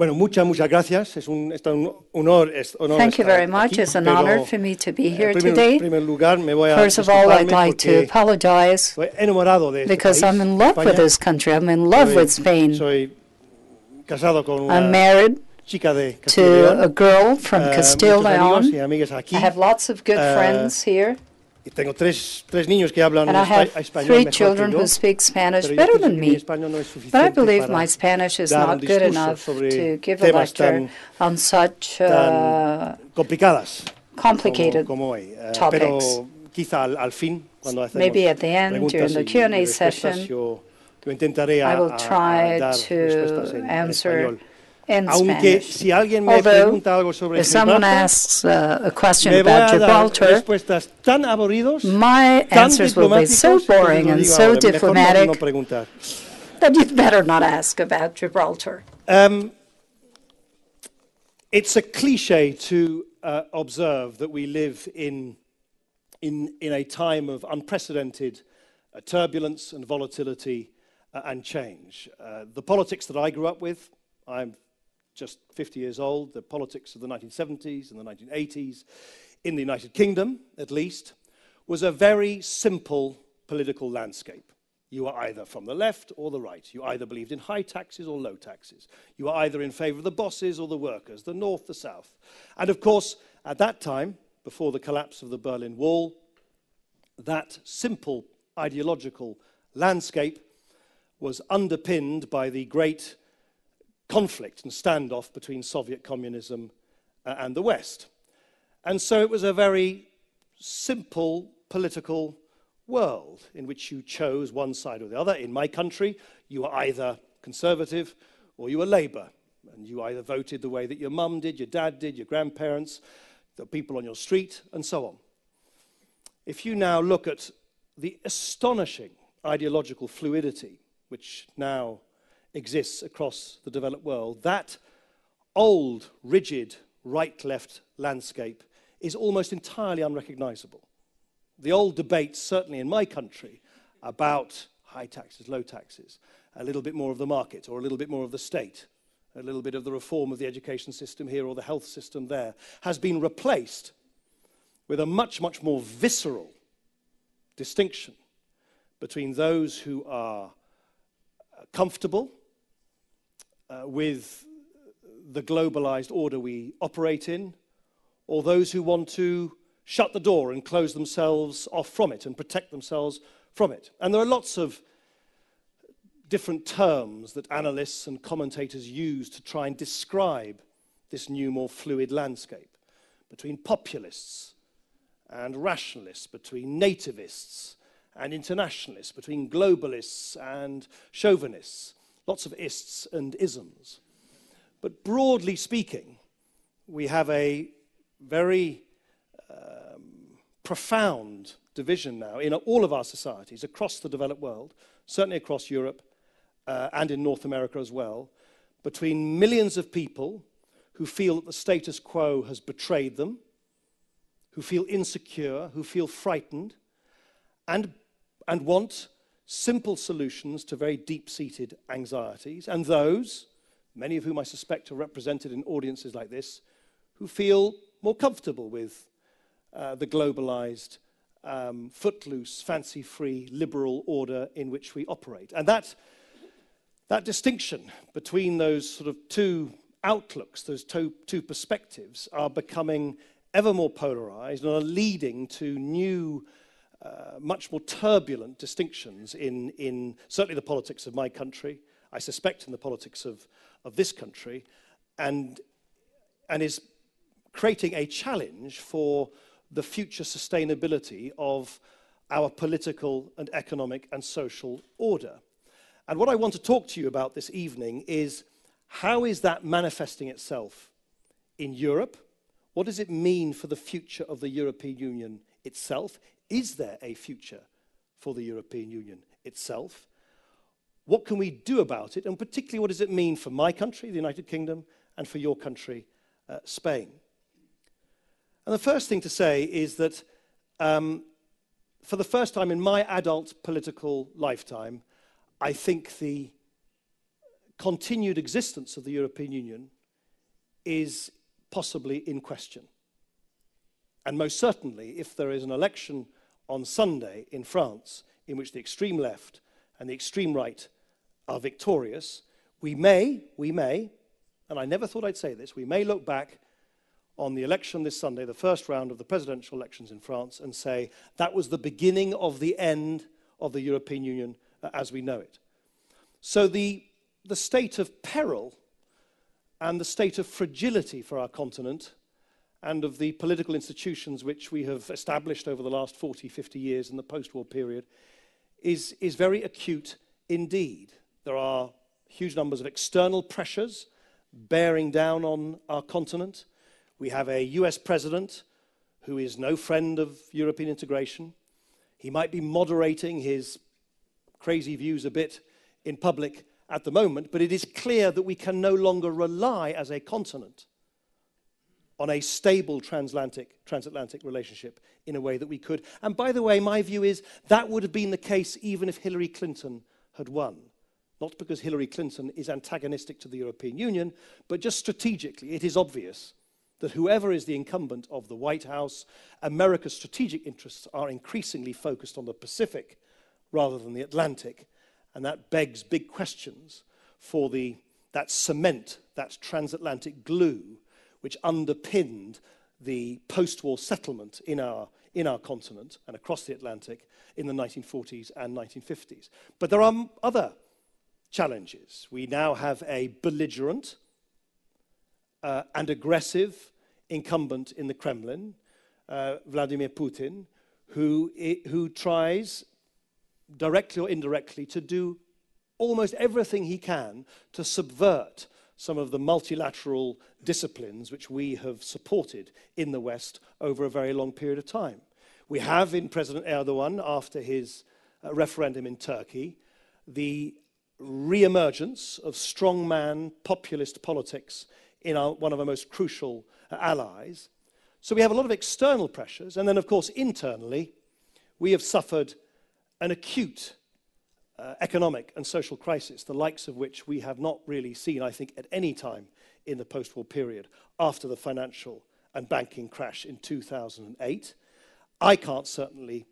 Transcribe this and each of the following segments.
Bueno, muchas, muchas gracias. Es un, es un honor, es honor Thank you very much. aquí, It's an honor for me to be eh, here primer, today. primer lugar, me voy a First of all, I'd like to apologize because país, I'm in love with this country. I'm in love Soy- with Spain. Soy casado con una I'm married chica de to a girl from Eh, Castile León. aquí. I have lots of good Eh, friends here, Y tengo tres, tres niños que hablan and I have español three mejor children que yo, who speak Spanish better than me. no But I believe my Spanish is not good enough to give a lecture on such uh, complicadas complicated como hoy. Eh, topics. pero quizá al, al fin, cuando hacemos Maybe at the end, during the Q&A session, yo, yo a, I will a- a try to respuestas en, en answer. In Aunque Spanish. si alguien me Although, pregunta algo sobre If someone asks uh, a question me about Gibraltar, tan aburridos, my tan answers will be so diplomáticos, que te boring and so ahora, diplomatic no that you'd better not ask about Gibraltar. Um, it's a cliche to uh, observe that we live in, in, in a time of unprecedented uh, turbulence and volatility uh, and change. Uh, the politics that I grew up with, I'm just 50 years old, the politics of the 1970s and the 1980s, in the United Kingdom at least, was a very simple political landscape. You were either from the left or the right. You either believed in high taxes or low taxes. You were either in favor of the bosses or the workers, the north, the south. And of course, at that time, before the collapse of the Berlin Wall, that simple ideological landscape was underpinned by the great conflict and standoff between Soviet communism uh, and the West. And so it was a very simple political world in which you chose one side or the other. In my country, you were either conservative or you were Labour. And you either voted the way that your mum did, your dad did, your grandparents, the people on your street, and so on. If you now look at the astonishing ideological fluidity which now exists across the developed world, that old, rigid right left landscape is almost entirely unrecognizable. The old debates, certainly in my country, about high taxes, low taxes, a little bit more of the market or a little bit more of the state, a little bit of the reform of the education system here or the health system there, has been replaced with a much, much more visceral distinction between those who are comfortable uh, with the globalized order we operate in, or those who want to shut the door and close themselves off from it and protect themselves from it. And there are lots of different terms that analysts and commentators use to try and describe this new, more fluid landscape between populists and rationalists, between nativists and internationalists, between globalists and chauvinists, lots of ists and isms. But broadly speaking, we have a very um, profound division now in all of our societies across the developed world, certainly across Europe uh, and in North America as well, between millions of people who feel that the status quo has betrayed them, who feel insecure, who feel frightened, and, and want simple solutions to very deep seated anxieties, and those, many of whom I suspect are represented in audiences like this, who feel more comfortable with uh, the globalized, um, footloose, fancy free, liberal order in which we operate. And that, that distinction between those sort of two outlooks, those two, two perspectives, are becoming ever more polarized and are leading to new, uh, much more turbulent distinctions in, in certainly the politics of my country, I suspect in the politics of, of this country, and, and is creating a challenge for the future sustainability of our political and economic and social order. And what I want to talk to you about this evening is how is that manifesting itself in Europe? What does it mean for the future of the European Union itself, Is there a future for the European Union itself? What can we do about it? And particularly, what does it mean for my country, the United Kingdom, and for your country, uh, Spain? And the first thing to say is that um, for the first time in my adult political lifetime, I think the continued existence of the European Union is possibly in question. And most certainly, if there is an election on Sunday in France in which the extreme left and the extreme right are victorious, we may, we may, and I never thought I'd say this, we may look back on the election this Sunday, the first round of the presidential elections in France, and say that was the beginning of the end of the European Union as we know it. So the, the state of peril and the state of fragility for our continent and of the political institutions which we have established over the last 40, 50 years in the post-war period is, is very acute indeed. There are huge numbers of external pressures bearing down on our continent. We have a US president who is no friend of European integration. He might be moderating his crazy views a bit in public at the moment, but it is clear that we can no longer rely as a continent on a stable transatlantic, transatlantic relationship in a way that we could. And by the way, my view is that would have been the case even if Hillary Clinton had won. Not because Hillary Clinton is antagonistic to the European Union, but just strategically, it is obvious that whoever is the incumbent of the White House, America's strategic interests are increasingly focused on the Pacific rather than the Atlantic. And that begs big questions for the, that cement, that transatlantic glue which underpinned the post war settlement in our, in our continent and across the Atlantic in the 1940s and 1950s. But there are other challenges. We now have a belligerent uh, and aggressive incumbent in the Kremlin, uh, Vladimir Putin, who, who tries, directly or indirectly, to do almost everything he can to subvert some of the multilateral disciplines which we have supported in the West over a very long period of time. We have in President Erdogan, after his uh, referendum in Turkey, the re-emergence of strongman populist politics in our, one of our most crucial uh, allies. So we have a lot of external pressures, and then, of course, internally, we have suffered an acute uh, economic and social crisis, the likes of which we have not really seen, I think, at any time in the post war period after the financial and banking crash in 2008. I can't certainly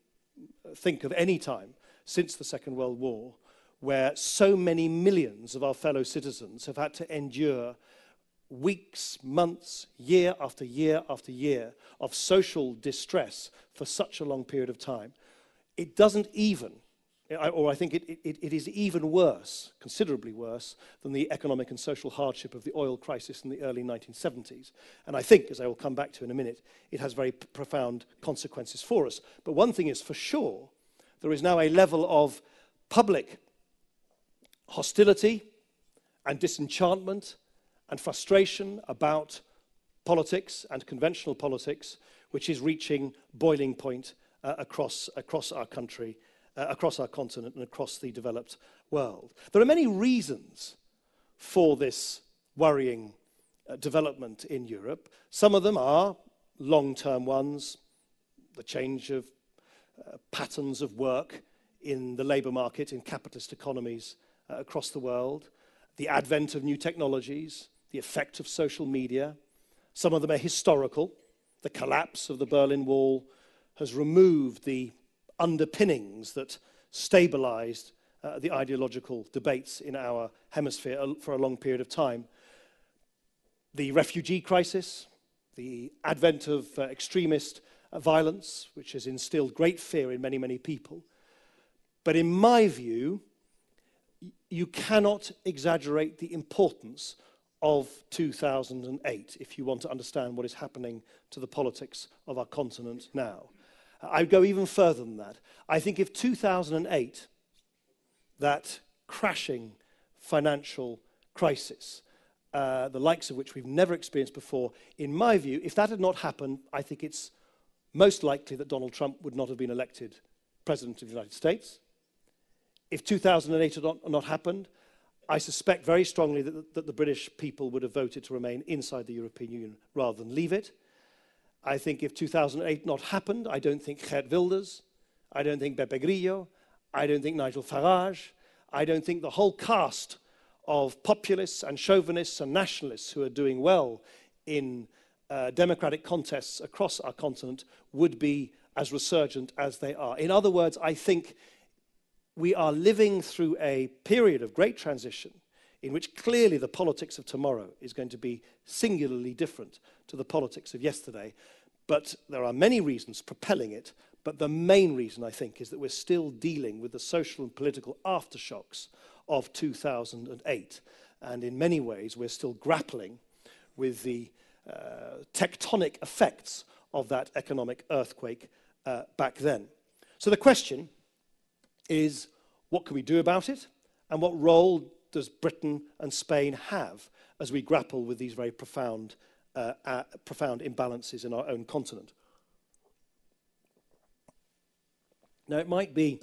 think of any time since the Second World War where so many millions of our fellow citizens have had to endure weeks, months, year after year after year of social distress for such a long period of time. It doesn't even Or I think it, it, it is even worse, considerably worse, than the economic and social hardship of the oil crisis in the early 1970s. And I think, as I will come back to in a minute, it has very profound consequences for us. But one thing is for sure, there is now a level of public hostility and disenchantment and frustration about politics and conventional politics, which is reaching boiling point uh, across, across our country uh, across our continent and across the developed world. There are many reasons for this worrying uh, development in Europe. Some of them are long term ones, the change of uh, patterns of work in the labour market in capitalist economies uh, across the world, the advent of new technologies, the effect of social media. Some of them are historical. The collapse of the Berlin Wall has removed the underpinnings that stabilized uh, the ideological debates in our hemisphere for a long period of time. The refugee crisis, the advent of uh, extremist uh, violence, which has instilled great fear in many, many people. But in my view, you cannot exaggerate the importance of 2008 if you want to understand what is happening to the politics of our continent now. I would go even further than that. I think if 2008, that crashing financial crisis, uh, the likes of which we've never experienced before, in my view, if that had not happened, I think it's most likely that Donald Trump would not have been elected President of the United States. If 2008 had not, not happened, I suspect very strongly that, that the British people would have voted to remain inside the European Union rather than leave it. I think if 2008 not happened, I don't think Geert Wilders, I don't think Beppe Grillo, I don't think Nigel Farage, I don't think the whole cast of populists and chauvinists and nationalists who are doing well in uh, democratic contests across our continent would be as resurgent as they are. In other words, I think we are living through a period of great transition – in which clearly the politics of tomorrow is going to be singularly different to the politics of yesterday. But there are many reasons propelling it. But the main reason, I think, is that we're still dealing with the social and political aftershocks of 2008. And in many ways, we're still grappling with the uh, tectonic effects of that economic earthquake uh, back then. So the question is what can we do about it? And what role does Britain and Spain have as we grapple with these very profound, uh, uh, profound imbalances in our own continent? Now, it might be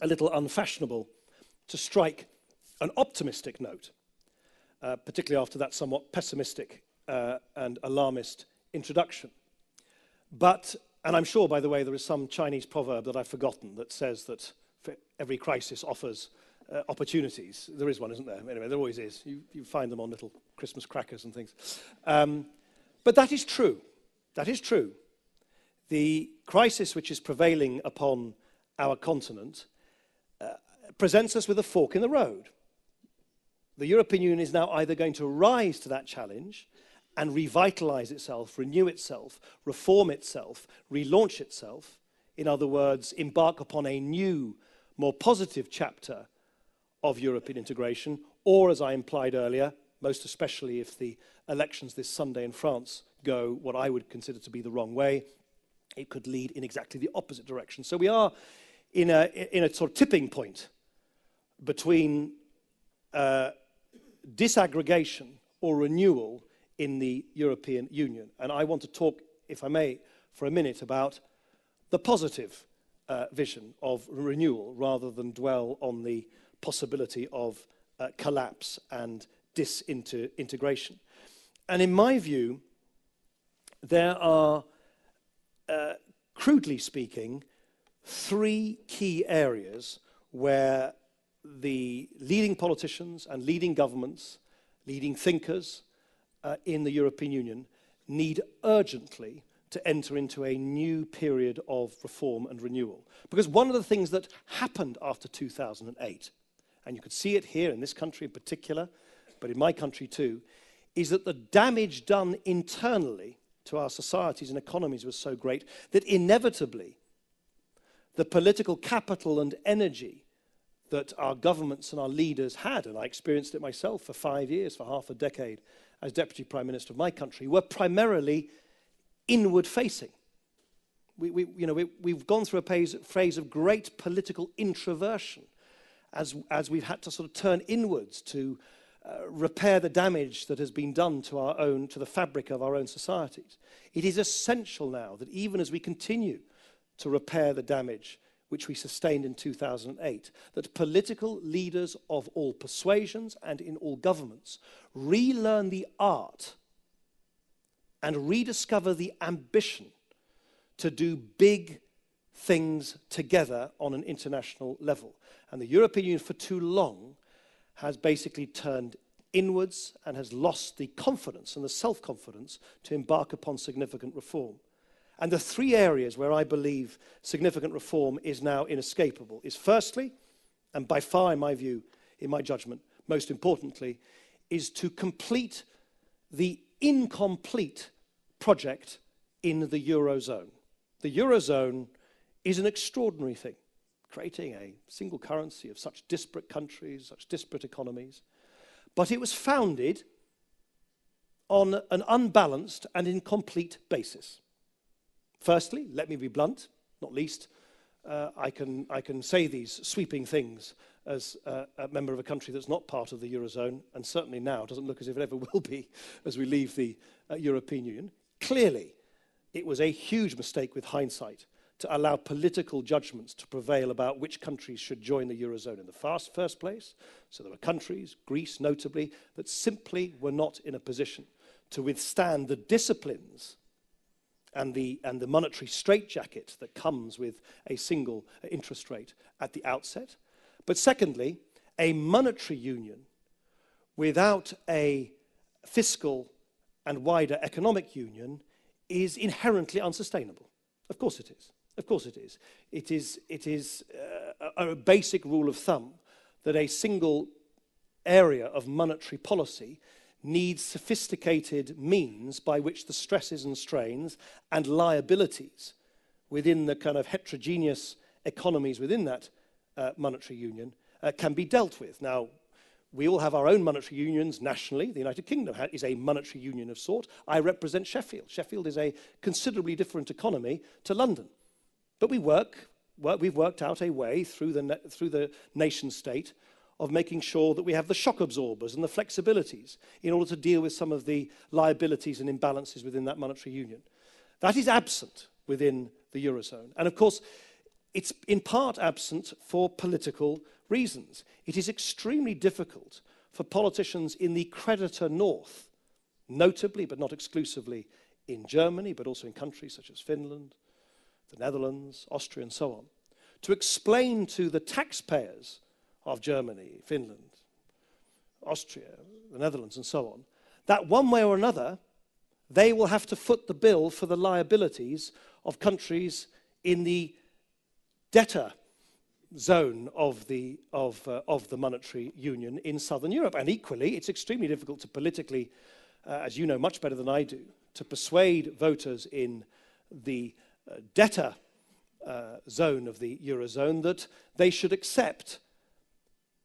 a little unfashionable to strike an optimistic note, uh, particularly after that somewhat pessimistic uh, and alarmist introduction. But, and I'm sure, by the way, there is some Chinese proverb that I've forgotten that says that every crisis offers uh, opportunities. There is one, isn't there? Anyway, there always is. You, you find them on little Christmas crackers and things. Um, but that is true. That is true. The crisis which is prevailing upon our continent uh, presents us with a fork in the road. The European Union is now either going to rise to that challenge and revitalize itself, renew itself, reform itself, relaunch itself. In other words, embark upon a new, more positive chapter of European integration, or as I implied earlier, most especially if the elections this Sunday in France go what I would consider to be the wrong way, it could lead in exactly the opposite direction. So we are in a, in a sort of tipping point between uh, disaggregation or renewal in the European Union. And I want to talk, if I may, for a minute about the positive uh, vision of renewal rather than dwell on the possibility of uh, collapse and disintegration. And in my view, there are, uh, crudely speaking, three key areas where the leading politicians and leading governments, leading thinkers uh, in the European Union need urgently to enter into a new period of reform and renewal. Because one of the things that happened after 2008, and you could see it here in this country in particular, but in my country too, is that the damage done internally to our societies and economies was so great that inevitably the political capital and energy that our governments and our leaders had, and I experienced it myself for five years, for half a decade as Deputy Prime Minister of my country, were primarily inward facing. We, we, you know, we, have gone through a phase, phase of great political introversion as, as we've had to sort of turn inwards to uh, repair the damage that has been done to our own, to the fabric of our own societies. It is essential now that even as we continue to repair the damage which we sustained in 2008, that political leaders of all persuasions and in all governments relearn the art and rediscover the ambition to do big things together on an international level. And the European Union, for too long, has basically turned inwards and has lost the confidence and the self confidence to embark upon significant reform. And the three areas where I believe significant reform is now inescapable is firstly, and by far, in my view, in my judgment, most importantly, is to complete the incomplete project in the Eurozone. The Eurozone is an extraordinary thing. Creating a single currency of such disparate countries, such disparate economies. But it was founded on an unbalanced and incomplete basis. Firstly, let me be blunt, not least, uh, I, can, I can say these sweeping things as uh, a member of a country that's not part of the Eurozone, and certainly now doesn't look as if it ever will be as we leave the uh, European Union. Clearly, it was a huge mistake with hindsight to allow political judgments to prevail about which countries should join the Eurozone in the fast first place. So there were countries, Greece notably, that simply were not in a position to withstand the disciplines and the, and the monetary straitjacket that comes with a single interest rate at the outset. But secondly, a monetary union without a fiscal and wider economic union is inherently unsustainable. Of course it is. Of course it is. It is, it is uh, a, a basic rule of thumb that a single area of monetary policy needs sophisticated means by which the stresses and strains and liabilities within the kind of heterogeneous economies within that uh, monetary union uh, can be dealt with. Now, we all have our own monetary unions nationally. The United Kingdom is a monetary union of sort. I represent Sheffield. Sheffield is a considerably different economy to London. But we work, work we've worked out a way through the, through the nation state of making sure that we have the shock absorbers and the flexibilities in order to deal with some of the liabilities and imbalances within that monetary union. That is absent within the Eurozone. And of course, it's in part absent for political reasons. It is extremely difficult for politicians in the creditor north, notably but not exclusively in Germany, but also in countries such as Finland, the Netherlands, Austria, and so on, to explain to the taxpayers of Germany, Finland, Austria, the Netherlands, and so on, that one way or another, they will have to foot the bill for the liabilities of countries in the debtor zone of the, of, uh, of the monetary union in southern Europe. And equally, it's extremely difficult to politically, uh, as you know much better than I do, to persuade voters in the debtor uh, zone of the Eurozone that they should accept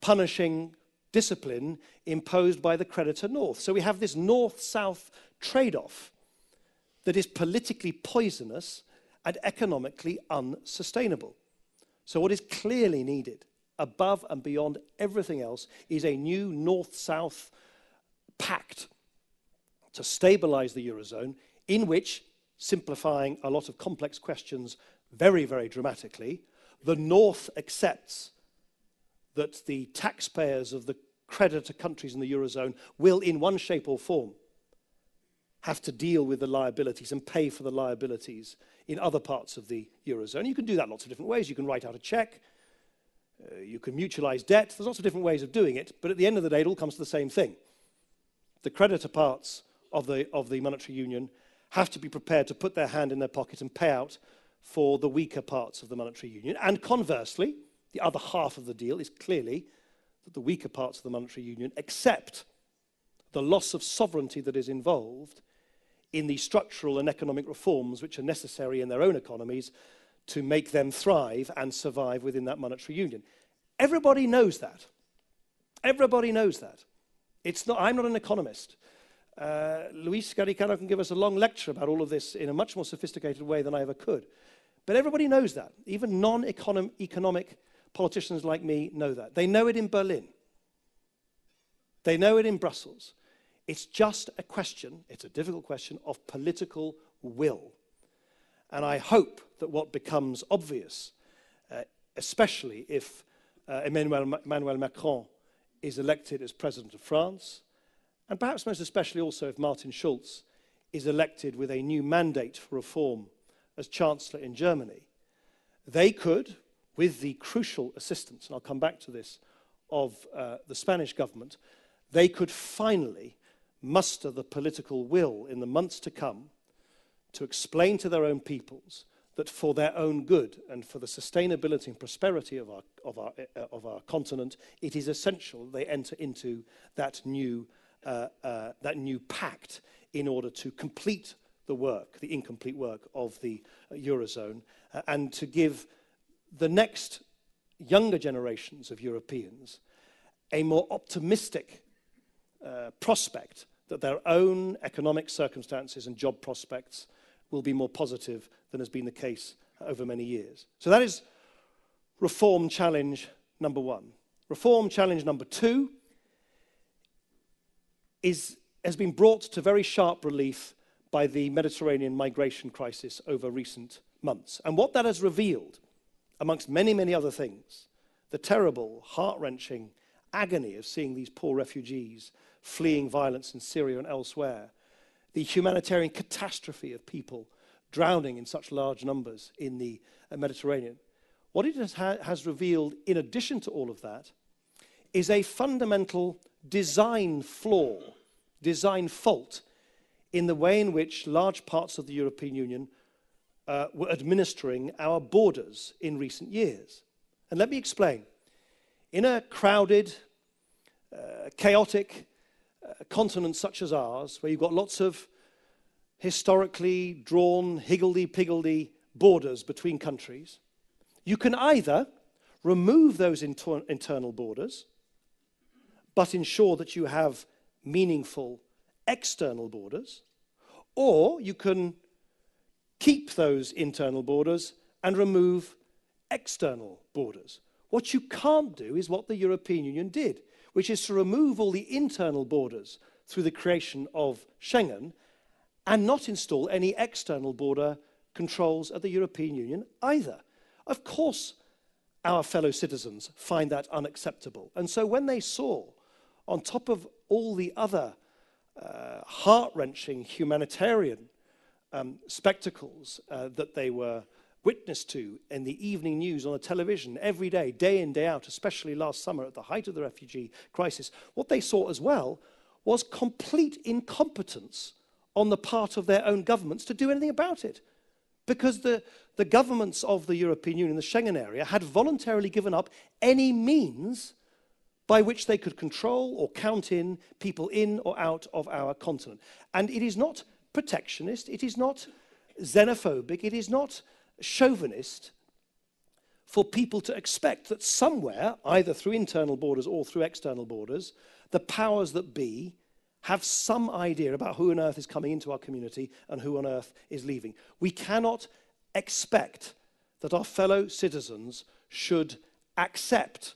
punishing discipline imposed by the creditor north. So we have this north south trade off that is politically poisonous and economically unsustainable. So, what is clearly needed, above and beyond everything else, is a new north south pact to stabilize the Eurozone, in which, simplifying a lot of complex questions very, very dramatically, the North accepts that the taxpayers of the creditor countries in the Eurozone will, in one shape or form, have to deal with the liabilities and pay for the liabilities in other parts of the Eurozone. You can do that lots of different ways. You can write out a check, uh, you can mutualize debt. There's lots of different ways of doing it, but at the end of the day, it all comes to the same thing. The creditor parts of the, of the monetary union have to be prepared to put their hand in their pocket and pay out for the weaker parts of the monetary union. And conversely, the other half of the deal is clearly that the weaker parts of the monetary union accept the loss of sovereignty that is involved in the structural and economic reforms which are necessary in their own economies to make them thrive and survive within that monetary union. Everybody knows that. Everybody knows that. It's not, I'm not an economist. Uh, Luis Garicano can give us a long lecture about all of this in a much more sophisticated way than I ever could. But everybody knows that. Even non economic politicians like me know that. They know it in Berlin, they know it in Brussels. It's just a question, it's a difficult question, of political will. And I hope that what becomes obvious, uh, especially if uh, Emmanuel, Ma Emmanuel Macron is elected as president of France, and perhaps most especially also if Martin Schulz is elected with a new mandate for reform as Chancellor in Germany, they could, with the crucial assistance, and I'll come back to this, of uh, the Spanish government, they could finally muster the political will in the months to come to explain to their own peoples that for their own good and for the sustainability and prosperity of our, of our, uh, of our continent, it is essential they enter into that new uh, uh, that new pact in order to complete the work, the incomplete work of the uh, Eurozone, uh, and to give the next younger generations of Europeans a more optimistic uh, prospect that their own economic circumstances and job prospects will be more positive than has been the case over many years. So that is reform challenge number one. Reform challenge number two is, has been brought to very sharp relief by the Mediterranean migration crisis over recent months. And what that has revealed, amongst many, many other things, the terrible, heart wrenching agony of seeing these poor refugees fleeing violence in Syria and elsewhere, the humanitarian catastrophe of people drowning in such large numbers in the uh, Mediterranean. What it has, ha- has revealed, in addition to all of that, is a fundamental design flaw, design fault in the way in which large parts of the European Union uh, were administering our borders in recent years. And let me explain. In a crowded, uh, chaotic uh, continent such as ours, where you've got lots of historically drawn, higgledy-piggledy borders between countries, you can either remove those inter internal borders, but ensure that you have meaningful external borders, or you can keep those internal borders and remove external borders. What you can't do is what the European Union did, which is to remove all the internal borders through the creation of Schengen and not install any external border controls at the European Union either. Of course, our fellow citizens find that unacceptable. And so when they saw, on top of all the other uh, heart wrenching humanitarian um, spectacles uh, that they were witness to in the evening news on the television every day, day in, day out, especially last summer at the height of the refugee crisis, what they saw as well was complete incompetence on the part of their own governments to do anything about it. Because the, the governments of the European Union, the Schengen area, had voluntarily given up any means by which they could control or count in people in or out of our continent. And it is not protectionist, it is not xenophobic, it is not chauvinist for people to expect that somewhere, either through internal borders or through external borders, the powers that be have some idea about who on earth is coming into our community and who on earth is leaving. We cannot expect that our fellow citizens should accept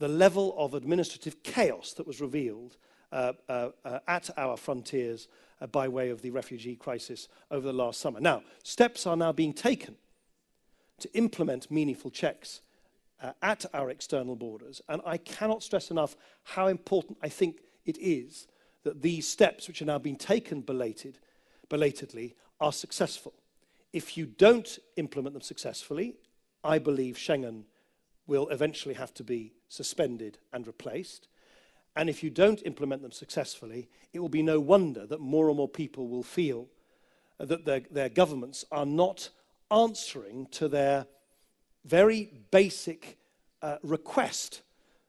the level of administrative chaos that was revealed uh, uh, uh, at our frontiers uh, by way of the refugee crisis over the last summer. Now, steps are now being taken to implement meaningful checks uh, at our external borders. And I cannot stress enough how important I think it is that these steps, which are now being taken belated, belatedly, are successful. If you don't implement them successfully, I believe Schengen will eventually have to be suspended and replaced. And if you don't implement them successfully, it will be no wonder that more and more people will feel that their, their governments are not answering to their very basic uh, request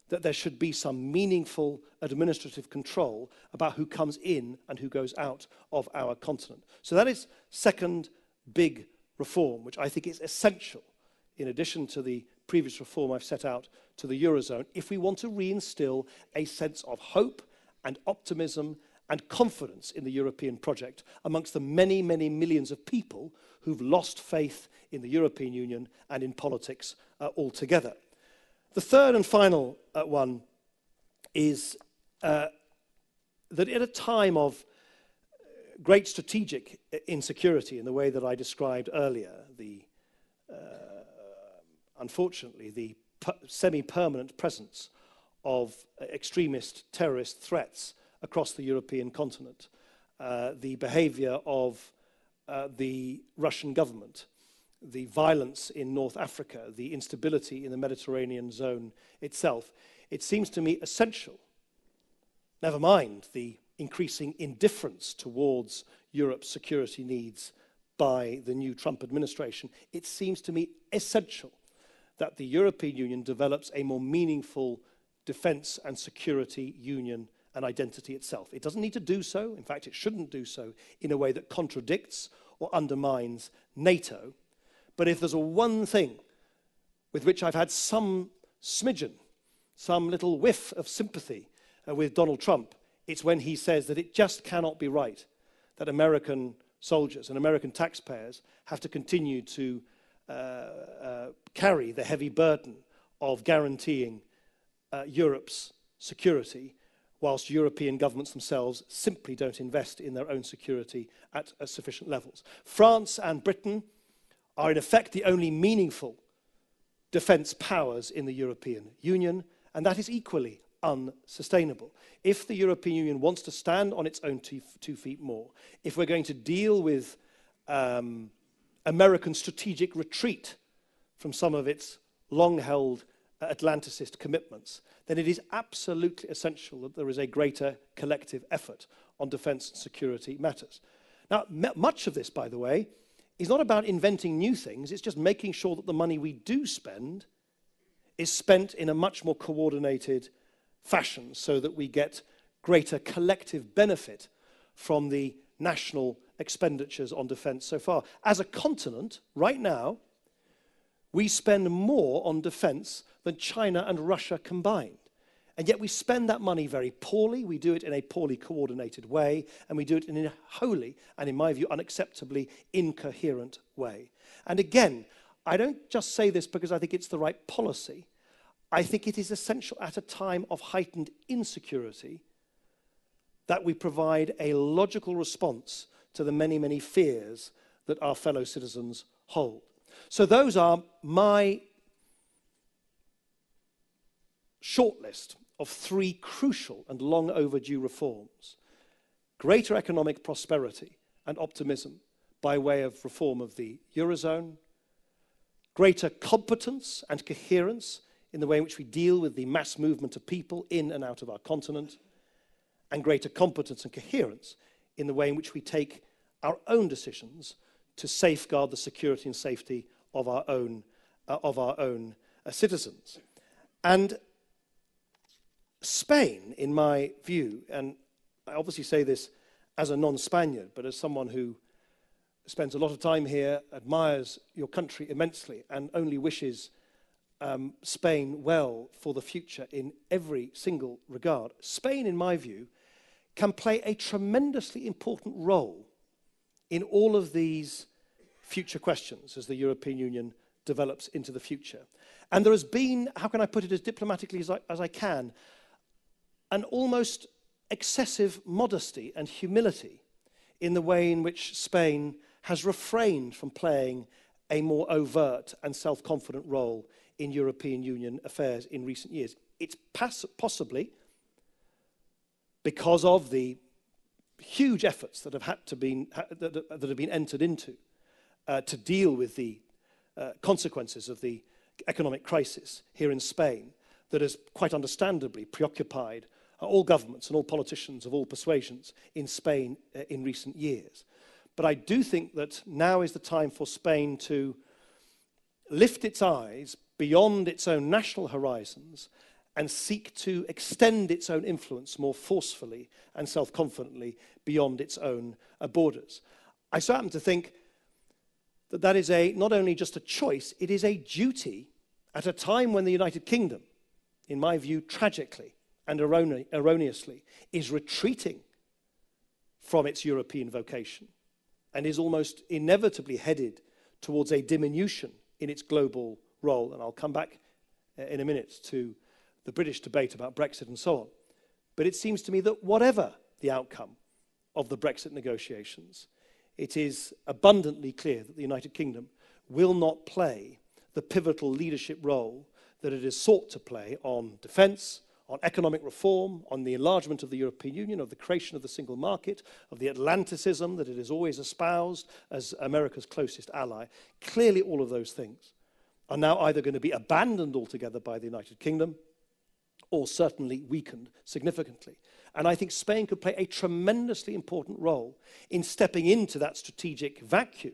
that there should be some meaningful administrative control about who comes in and who goes out of our continent. So that is second big reform, which I think is essential in addition to the previous reform I've set out to the Eurozone, if we want to reinstill a sense of hope and optimism and confidence in the European project amongst the many, many millions of people who've lost faith in the European Union and in politics uh, altogether. The third and final uh, one is uh, that at a time of great strategic insecurity in the way that I described earlier, the, uh, unfortunately, the semi-permanent presence of uh, extremist terrorist threats across the European continent, uh, the behavior of uh, the Russian government, the violence in North Africa, the instability in the Mediterranean zone itself, it seems to me essential, never mind the increasing indifference towards Europe's security needs by the new Trump administration, it seems to me essential that the European Union develops a more meaningful defense and security union and identity itself. It doesn't need to do so, in fact, it shouldn't do so in a way that contradicts or undermines NATO. But if there's a one thing with which I've had some smidgen, some little whiff of sympathy uh, with Donald Trump, it's when he says that it just cannot be right that American soldiers and American taxpayers have to continue to carry the heavy burden of guaranteeing uh, Europe's security, whilst European governments themselves simply don't invest in their own security at uh, sufficient levels. France and Britain are in effect the only meaningful defence powers in the European Union, and that is equally unsustainable. If the European Union wants to stand on its own two, two feet more, if we're going to deal with um, American strategic retreat from some of its long held uh, Atlanticist commitments, then it is absolutely essential that there is a greater collective effort on defense and security matters. Now, much of this, by the way, is not about inventing new things, it's just making sure that the money we do spend is spent in a much more coordinated fashion so that we get greater collective benefit from the national expenditures on defense so far. As a continent, right now, we spend more on defense than China and Russia combined. And yet we spend that money very poorly. We do it in a poorly coordinated way, and we do it in a wholly, and in my view, unacceptably incoherent way. And again, I don't just say this because I think it's the right policy. I think it is essential at a time of heightened insecurity that we provide a logical response to the many, many fears that our fellow citizens hold. So, those are my shortlist of three crucial and long overdue reforms. Greater economic prosperity and optimism by way of reform of the Eurozone, greater competence and coherence in the way in which we deal with the mass movement of people in and out of our continent, and greater competence and coherence in the way in which we take our own decisions to safeguard the security and safety of our own, uh, of our own uh, citizens. And Spain, in my view, and I obviously say this as a non Spaniard, but as someone who spends a lot of time here, admires your country immensely, and only wishes um, Spain well for the future in every single regard. Spain, in my view, can play a tremendously important role in all of these future questions as the European Union develops into the future. And there has been, how can I put it as diplomatically as I, as I can, an almost excessive modesty and humility in the way in which Spain has refrained from playing a more overt and self confident role in European Union affairs in recent years. It's possibly because of the huge efforts that have had to been that, that have been entered into uh, to deal with the uh, consequences of the economic crisis here in Spain that has quite understandably preoccupied all governments and all politicians of all persuasions in Spain uh, in recent years. But I do think that now is the time for Spain to lift its eyes beyond its own national horizons and seek to extend its own influence more forcefully and self confidently beyond its own uh, borders. I so happen to think that that is a, not only just a choice, it is a duty at a time when the United Kingdom, in my view, tragically and errone erroneously, is retreating from its European vocation and is almost inevitably headed towards a diminution in its global role. And I'll come back uh, in a minute to the British debate about Brexit and so on. But it seems to me that whatever the outcome of the Brexit negotiations, it is abundantly clear that the United Kingdom will not play the pivotal leadership role that it has sought to play on defence, on economic reform, on the enlargement of the European Union, of the creation of the single market, of the Atlanticism that it has always espoused as America's closest ally. Clearly, all of those things are now either going to be abandoned altogether by the United Kingdom or certainly weakened significantly. And I think Spain could play a tremendously important role in stepping into that strategic vacuum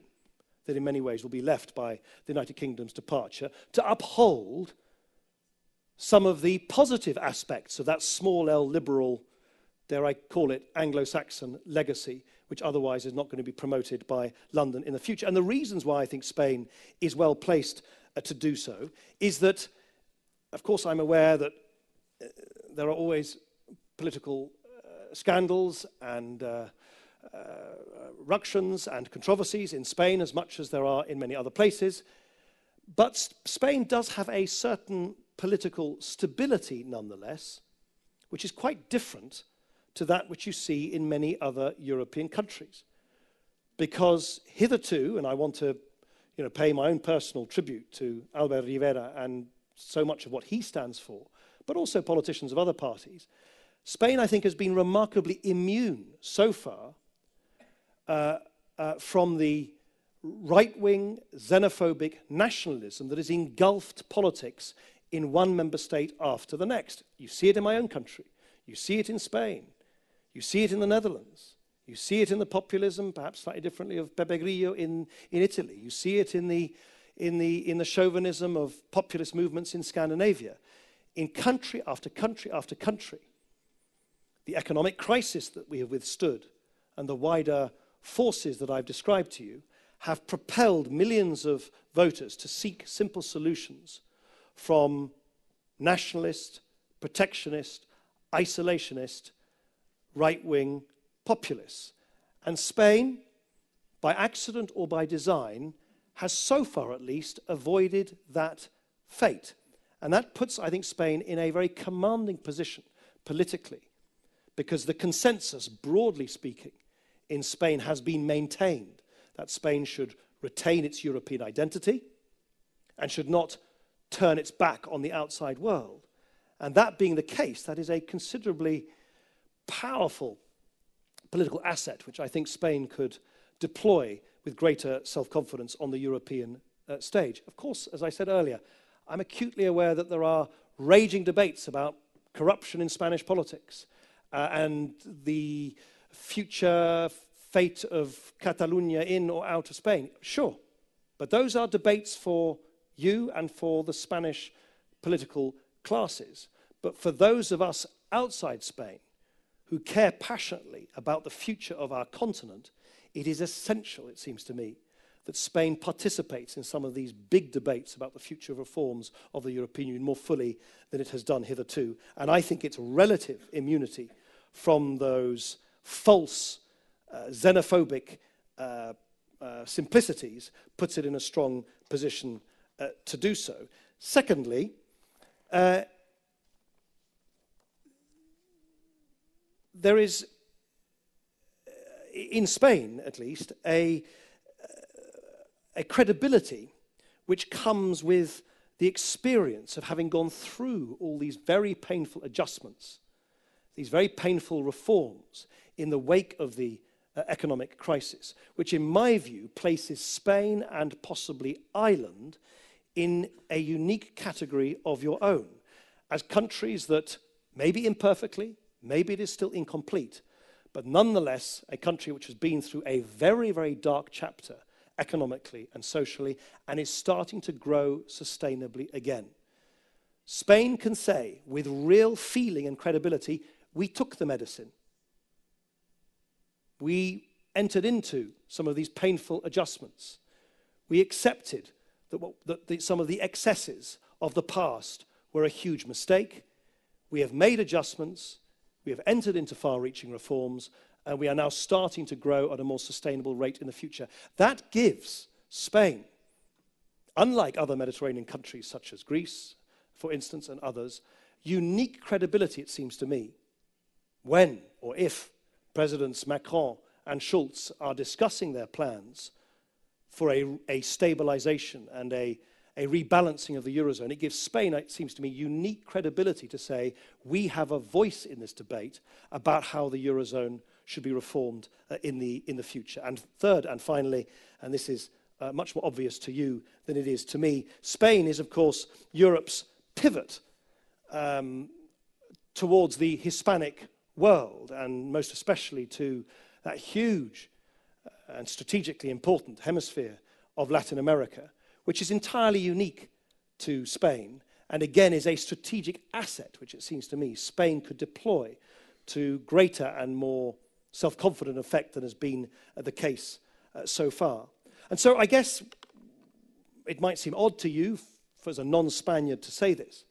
that in many ways will be left by the United Kingdom's departure to uphold some of the positive aspects of that small L liberal, dare I call it, Anglo Saxon legacy, which otherwise is not going to be promoted by London in the future. And the reasons why I think Spain is well placed uh, to do so is that, of course, I'm aware that there are always political uh, scandals and uh, uh, ructions and controversies in Spain as much as there are in many other places. But Spain does have a certain political stability nonetheless, which is quite different to that which you see in many other European countries. Because hitherto, and I want to you know, pay my own personal tribute to Albert Rivera and so much of what he stands for, but also politicians of other parties, Spain, I think, has been remarkably immune so far uh, uh, from the right wing xenophobic nationalism that has engulfed politics in one member state after the next. You see it in my own country. You see it in Spain. You see it in the Netherlands. You see it in the populism, perhaps slightly differently, of Beppe Grillo in, in Italy. You see it in the, in, the, in the chauvinism of populist movements in Scandinavia. In country after country after country, the economic crisis that we have withstood and the wider forces that I've described to you have propelled millions of voters to seek simple solutions from nationalist, protectionist, isolationist, right wing populists. And Spain, by accident or by design, has so far at least avoided that fate. And that puts, I think, Spain in a very commanding position politically, because the consensus, broadly speaking, in Spain has been maintained that Spain should retain its European identity and should not turn its back on the outside world. And that being the case, that is a considerably powerful political asset which I think Spain could deploy with greater self confidence on the European uh, stage. Of course, as I said earlier, I'm acutely aware that there are raging debates about corruption in Spanish politics uh, and the future fate of Catalonia in or out of Spain. Sure. But those are debates for you and for the Spanish political classes. But for those of us outside Spain who care passionately about the future of our continent, it is essential, it seems to me, that Spain participates in some of these big debates about the future reforms of the European Union more fully than it has done hitherto. And I think its relative immunity from those false, uh, xenophobic uh, uh, simplicities puts it in a strong position uh, to do so. Secondly, uh, there is, uh, in Spain at least, a a credibility which comes with the experience of having gone through all these very painful adjustments, these very painful reforms in the wake of the uh, economic crisis, which, in my view, places Spain and possibly Ireland in a unique category of your own. As countries that, maybe imperfectly, Maybe it is still incomplete, but nonetheless, a country which has been through a very, very dark chapter economically and socially and is starting to grow sustainably again. Spain can say with real feeling and credibility, we took the medicine. We entered into some of these painful adjustments. We accepted that, what, that the, some of the excesses of the past were a huge mistake. We have made adjustments. We have entered into far reaching reforms. And we are now starting to grow at a more sustainable rate in the future. That gives Spain, unlike other Mediterranean countries such as Greece, for instance, and others, unique credibility, it seems to me, when or if Presidents Macron and Schulz are discussing their plans for a, a stabilization and a a rebalancing of the Eurozone. It gives Spain, it seems to me, unique credibility to say we have a voice in this debate about how the Eurozone should be reformed uh, in, the, in the future. And third and finally, and this is uh, much more obvious to you than it is to me, Spain is, of course, Europe's pivot um, towards the Hispanic world, and most especially to that huge uh, and strategically important hemisphere of Latin America which is entirely unique to Spain and again is a strategic asset, which it seems to me Spain could deploy to greater and more self confident effect than has been uh, the case uh, so far. And so I guess it might seem odd to you, as a non Spaniard, to say this,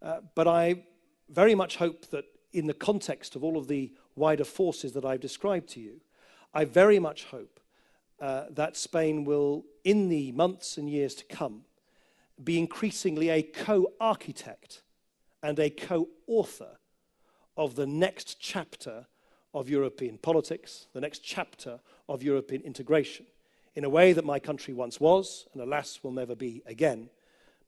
uh, but I very much hope that in the context of all of the wider forces that I've described to you, I very much hope uh, that Spain will, in the months and years to come, be increasingly a co architect and a co author of the next chapter of European politics, the next chapter of European integration, in a way that my country once was, and alas will never be again,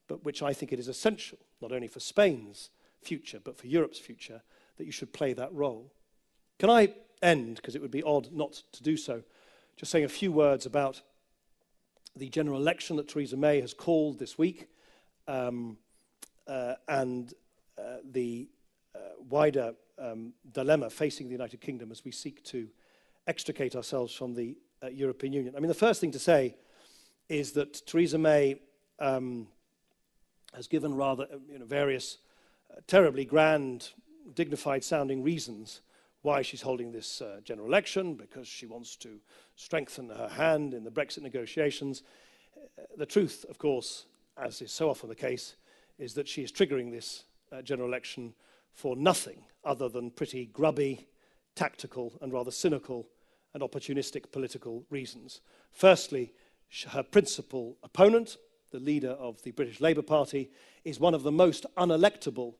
but which I think it is essential, not only for Spain's future, but for Europe's future, that you should play that role. Can I end, because it would be odd not to do so, just saying a few words about the general election that Theresa May has called this week. Um, uh, and uh, the uh, wider um, dilemma facing the United Kingdom as we seek to extricate ourselves from the uh, European Union. I mean, the first thing to say is that Theresa May um, has given rather uh, you know, various uh, terribly grand, dignified sounding reasons why she's holding this uh, general election, because she wants to strengthen her hand in the Brexit negotiations. Uh, the truth, of course, as is so often the case, is that she is triggering this uh, general election for nothing other than pretty grubby, tactical, and rather cynical and opportunistic political reasons. Firstly, her principal opponent, the leader of the British Labour Party, is one of the most unelectable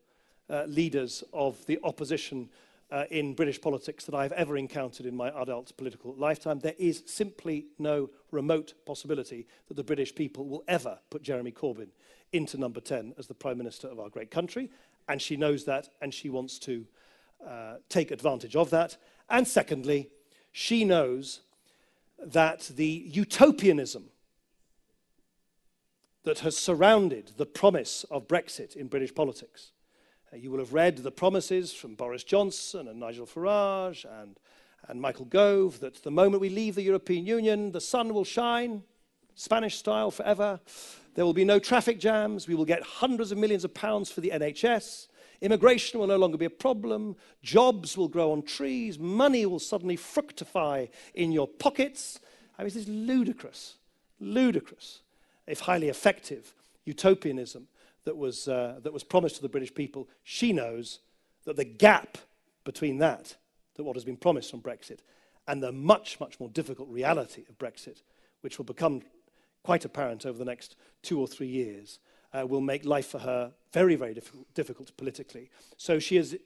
uh, leaders of the opposition uh, in British politics that I've ever encountered in my adult political lifetime. There is simply no remote possibility that the British people will ever put Jeremy Corbyn into number 10 as the Prime Minister of our great country. And she knows that, and she wants to uh, take advantage of that. And secondly, she knows that the utopianism that has surrounded the promise of Brexit in British politics. Uh, you will have read the promises from Boris Johnson and Nigel Farage and, and Michael Gove that the moment we leave the European Union, the sun will shine, Spanish style forever. There will be no traffic jams. We will get hundreds of millions of pounds for the NHS. Immigration will no longer be a problem. Jobs will grow on trees. Money will suddenly fructify in your pockets. I mean, this is ludicrous, ludicrous, if highly effective, utopianism that was, uh, that was promised to the British people. She knows that the gap between that, that what has been promised on Brexit, and the much, much more difficult reality of Brexit, which will become quite apparent over the next two or three years, uh, will make life for her very, very difficult, difficult politically. So she has,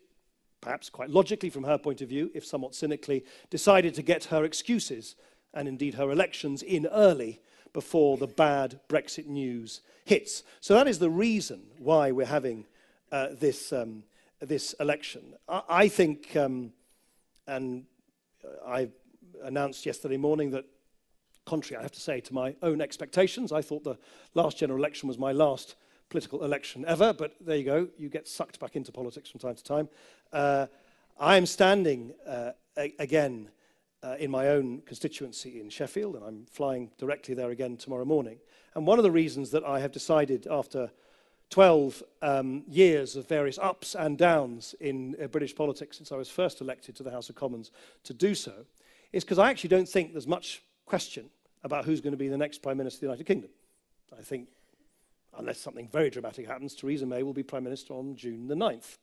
perhaps quite logically from her point of view, if somewhat cynically, decided to get her excuses and indeed her elections in early before the bad Brexit news hits. So that is the reason why we're having uh, this, um, this election. I, I think, um, and I announced yesterday morning that, contrary, I have to say, to my own expectations, I thought the last general election was my last political election ever, but there you go, you get sucked back into politics from time to time. Uh, I am standing uh, again uh, in my own constituency in Sheffield, and I'm flying directly there again tomorrow morning. And one of the reasons that I have decided after 12 um, years of various ups and downs in uh, British politics since I was first elected to the House of Commons to do so is because I actually don't think there's much question about who's going to be the next Prime Minister of the United Kingdom. I think, unless something very dramatic happens, Theresa May will be Prime Minister on June the 9th.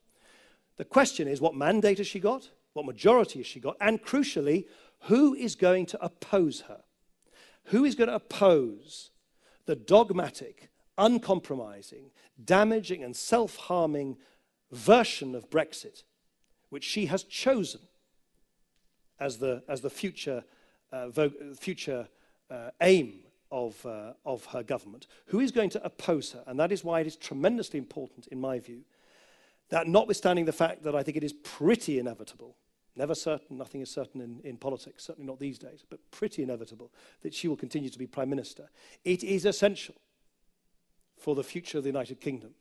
The question is what mandate has she got? What majority has she got? And crucially, who is going to oppose her? Who is going to oppose the dogmatic, uncompromising, damaging, and self harming version of Brexit, which she has chosen as the, as the future, uh, future uh, aim of, uh, of her government, who is going to oppose her. And that is why it is tremendously important, in my view, that notwithstanding the fact that I think it is pretty inevitable, never certain, nothing is certain in, in politics, certainly not these days, but pretty inevitable that she will continue to be Prime Minister, it is essential for the future of the United Kingdom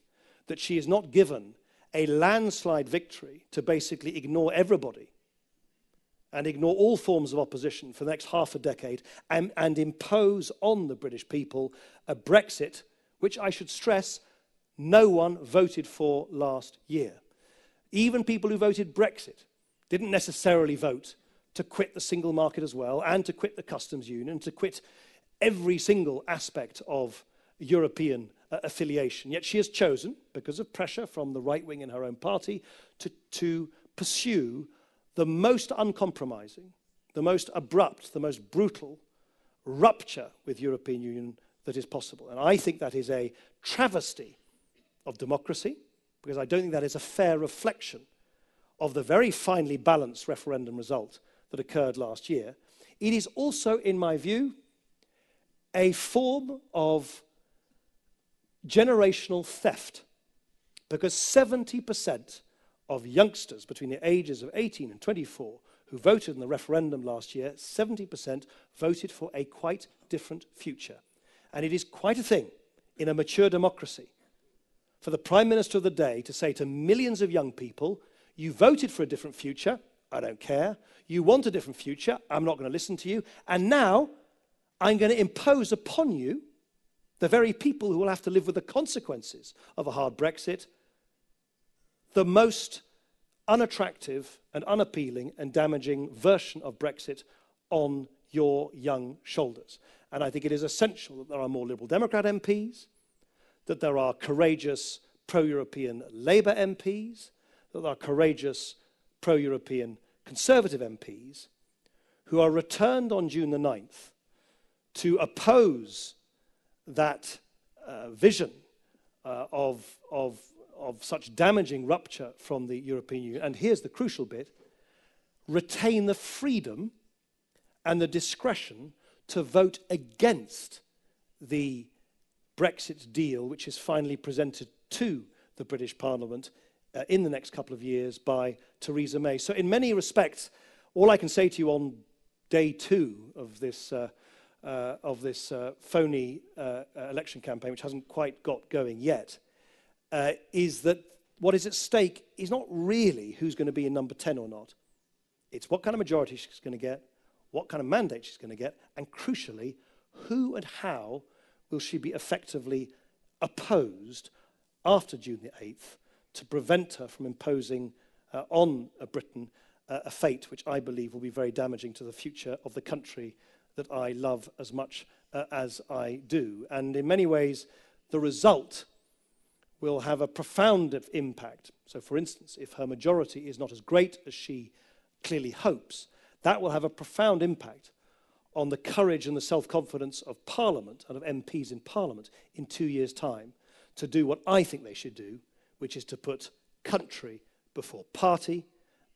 that she is not given a landslide victory to basically ignore everybody and ignore all forms of opposition for the next half a decade and, and impose on the British people a Brexit, which I should stress no one voted for last year. Even people who voted Brexit didn't necessarily vote to quit the single market as well and to quit the customs union, to quit every single aspect of European uh, affiliation. Yet she has chosen, because of pressure from the right wing in her own party, to, to pursue the most uncompromising, the most abrupt, the most brutal rupture with European Union that is possible. And I think that is a travesty of democracy, because I don't think that is a fair reflection of the very finely balanced referendum result that occurred last year, it is also, in my view, a form of generational theft because 70% of youngsters between the ages of 18 and 24 who voted in the referendum last year, 70% voted for a quite different future. And it is quite a thing in a mature democracy for the Prime Minister of the day to say to millions of young people, you voted for a different future, I don't care. You want a different future, I'm not going to listen to you. And now I'm going to impose upon you the very people who will have to live with the consequences of a hard Brexit, the most unattractive and unappealing and damaging version of Brexit on your young shoulders. And I think it is essential that there are more Liberal Democrat MPs, that there are courageous pro European Labour MPs, that there are courageous pro European Conservative MPs who are returned on June the 9th to oppose that uh, vision uh, of, of, of such damaging rupture from the European Union. And here's the crucial bit retain the freedom and the discretion to vote against the Brexit deal, which is finally presented to the British Parliament uh, in the next couple of years by Theresa May. So, in many respects, all I can say to you on day two of this, uh, uh, of this uh, phony uh, uh, election campaign, which hasn't quite got going yet, uh, is that what is at stake is not really who's going to be in number 10 or not. It's what kind of majority she's going to get, what kind of mandate she's going to get, and crucially, who and how will she be effectively opposed after June the 8th to prevent her from imposing uh, on uh, Britain uh, a fate which I believe will be very damaging to the future of the country that I love as much uh, as I do. And in many ways, the result will have a profound impact. So, for instance, if her majority is not as great as she clearly hopes, that will have a profound impact on the courage and the self confidence of Parliament and of MPs in Parliament in two years' time to do what I think they should do, which is to put country before party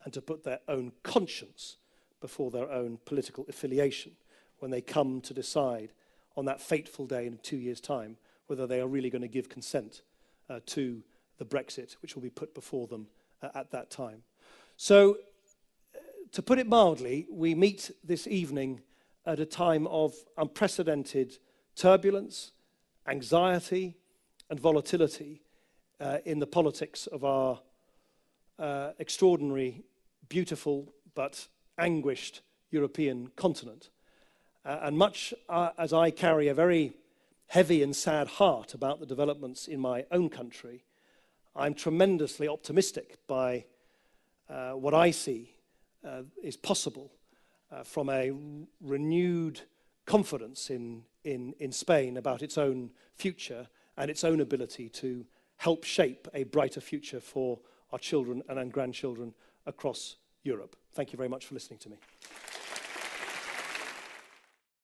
and to put their own conscience before their own political affiliation when they come to decide on that fateful day in two years' time whether they are really going to give consent uh, to the Brexit, which will be put before them uh, at that time. So, uh, to put it mildly, we meet this evening at a time of unprecedented turbulence, anxiety, and volatility uh, in the politics of our uh, extraordinary, beautiful, but anguished European continent. Uh, and much uh, as I carry a very heavy and sad heart about the developments in my own country, I'm tremendously optimistic by uh, what I see uh, is possible uh, from a renewed confidence in, in, in Spain about its own future and its own ability to help shape a brighter future for our children and grandchildren across Europe. Thank you very much for listening to me.